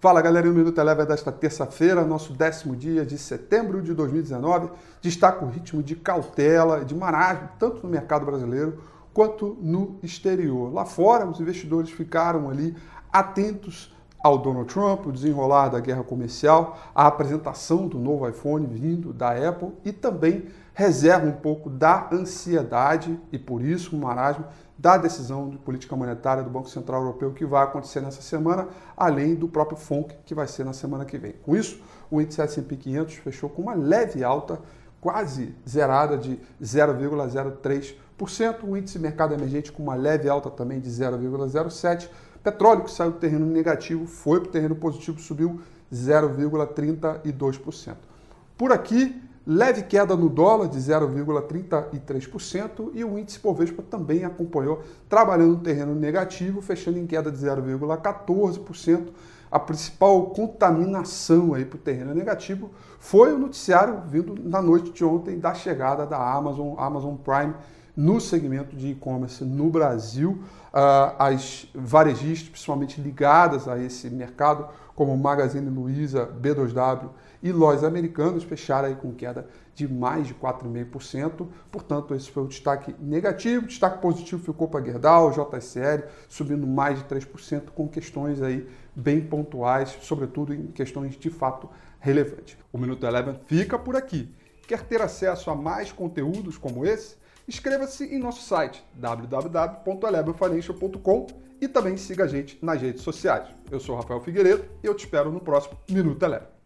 Fala galera, o Minuto Eleva desta terça-feira, nosso décimo dia de setembro de 2019. Destaca o ritmo de cautela, de marasmo, tanto no mercado brasileiro quanto no exterior. Lá fora, os investidores ficaram ali atentos ao Donald Trump, o desenrolar da guerra comercial, a apresentação do novo iPhone vindo da Apple e também reserva um pouco da ansiedade e por isso o marasmo da decisão de política monetária do Banco Central Europeu que vai acontecer nessa semana, além do próprio FONC que vai ser na semana que vem. Com isso, o índice S&P 500 fechou com uma leve alta, quase zerada de 0,03%, o índice mercado emergente com uma leve alta também de 0,07%, petróleo que saiu do terreno negativo foi para o terreno positivo, subiu 0,32%. Por aqui, leve queda no dólar de 0,33% e o índice Bovespa também acompanhou, trabalhando no terreno negativo, fechando em queda de 0,14%. A principal contaminação aí para o terreno negativo foi o noticiário vindo na noite de ontem da chegada da Amazon, Amazon Prime, no segmento de e-commerce no Brasil. Uh, as varejistas, principalmente ligadas a esse mercado, como Magazine Luiza, B2W e lojas americanas, fecharam aí com queda de mais de 4,5%. Portanto, esse foi o destaque negativo. O destaque positivo ficou para Gerdau, JSL, subindo mais de 3%, com questões aí bem pontuais, sobretudo em questões de fato relevantes. O Minuto Eleven fica por aqui. Quer ter acesso a mais conteúdos como esse? Inscreva-se em nosso site www.elevenfinancial.com e também siga a gente nas redes sociais. Eu sou Rafael Figueiredo e eu te espero no próximo Minuto Eleva.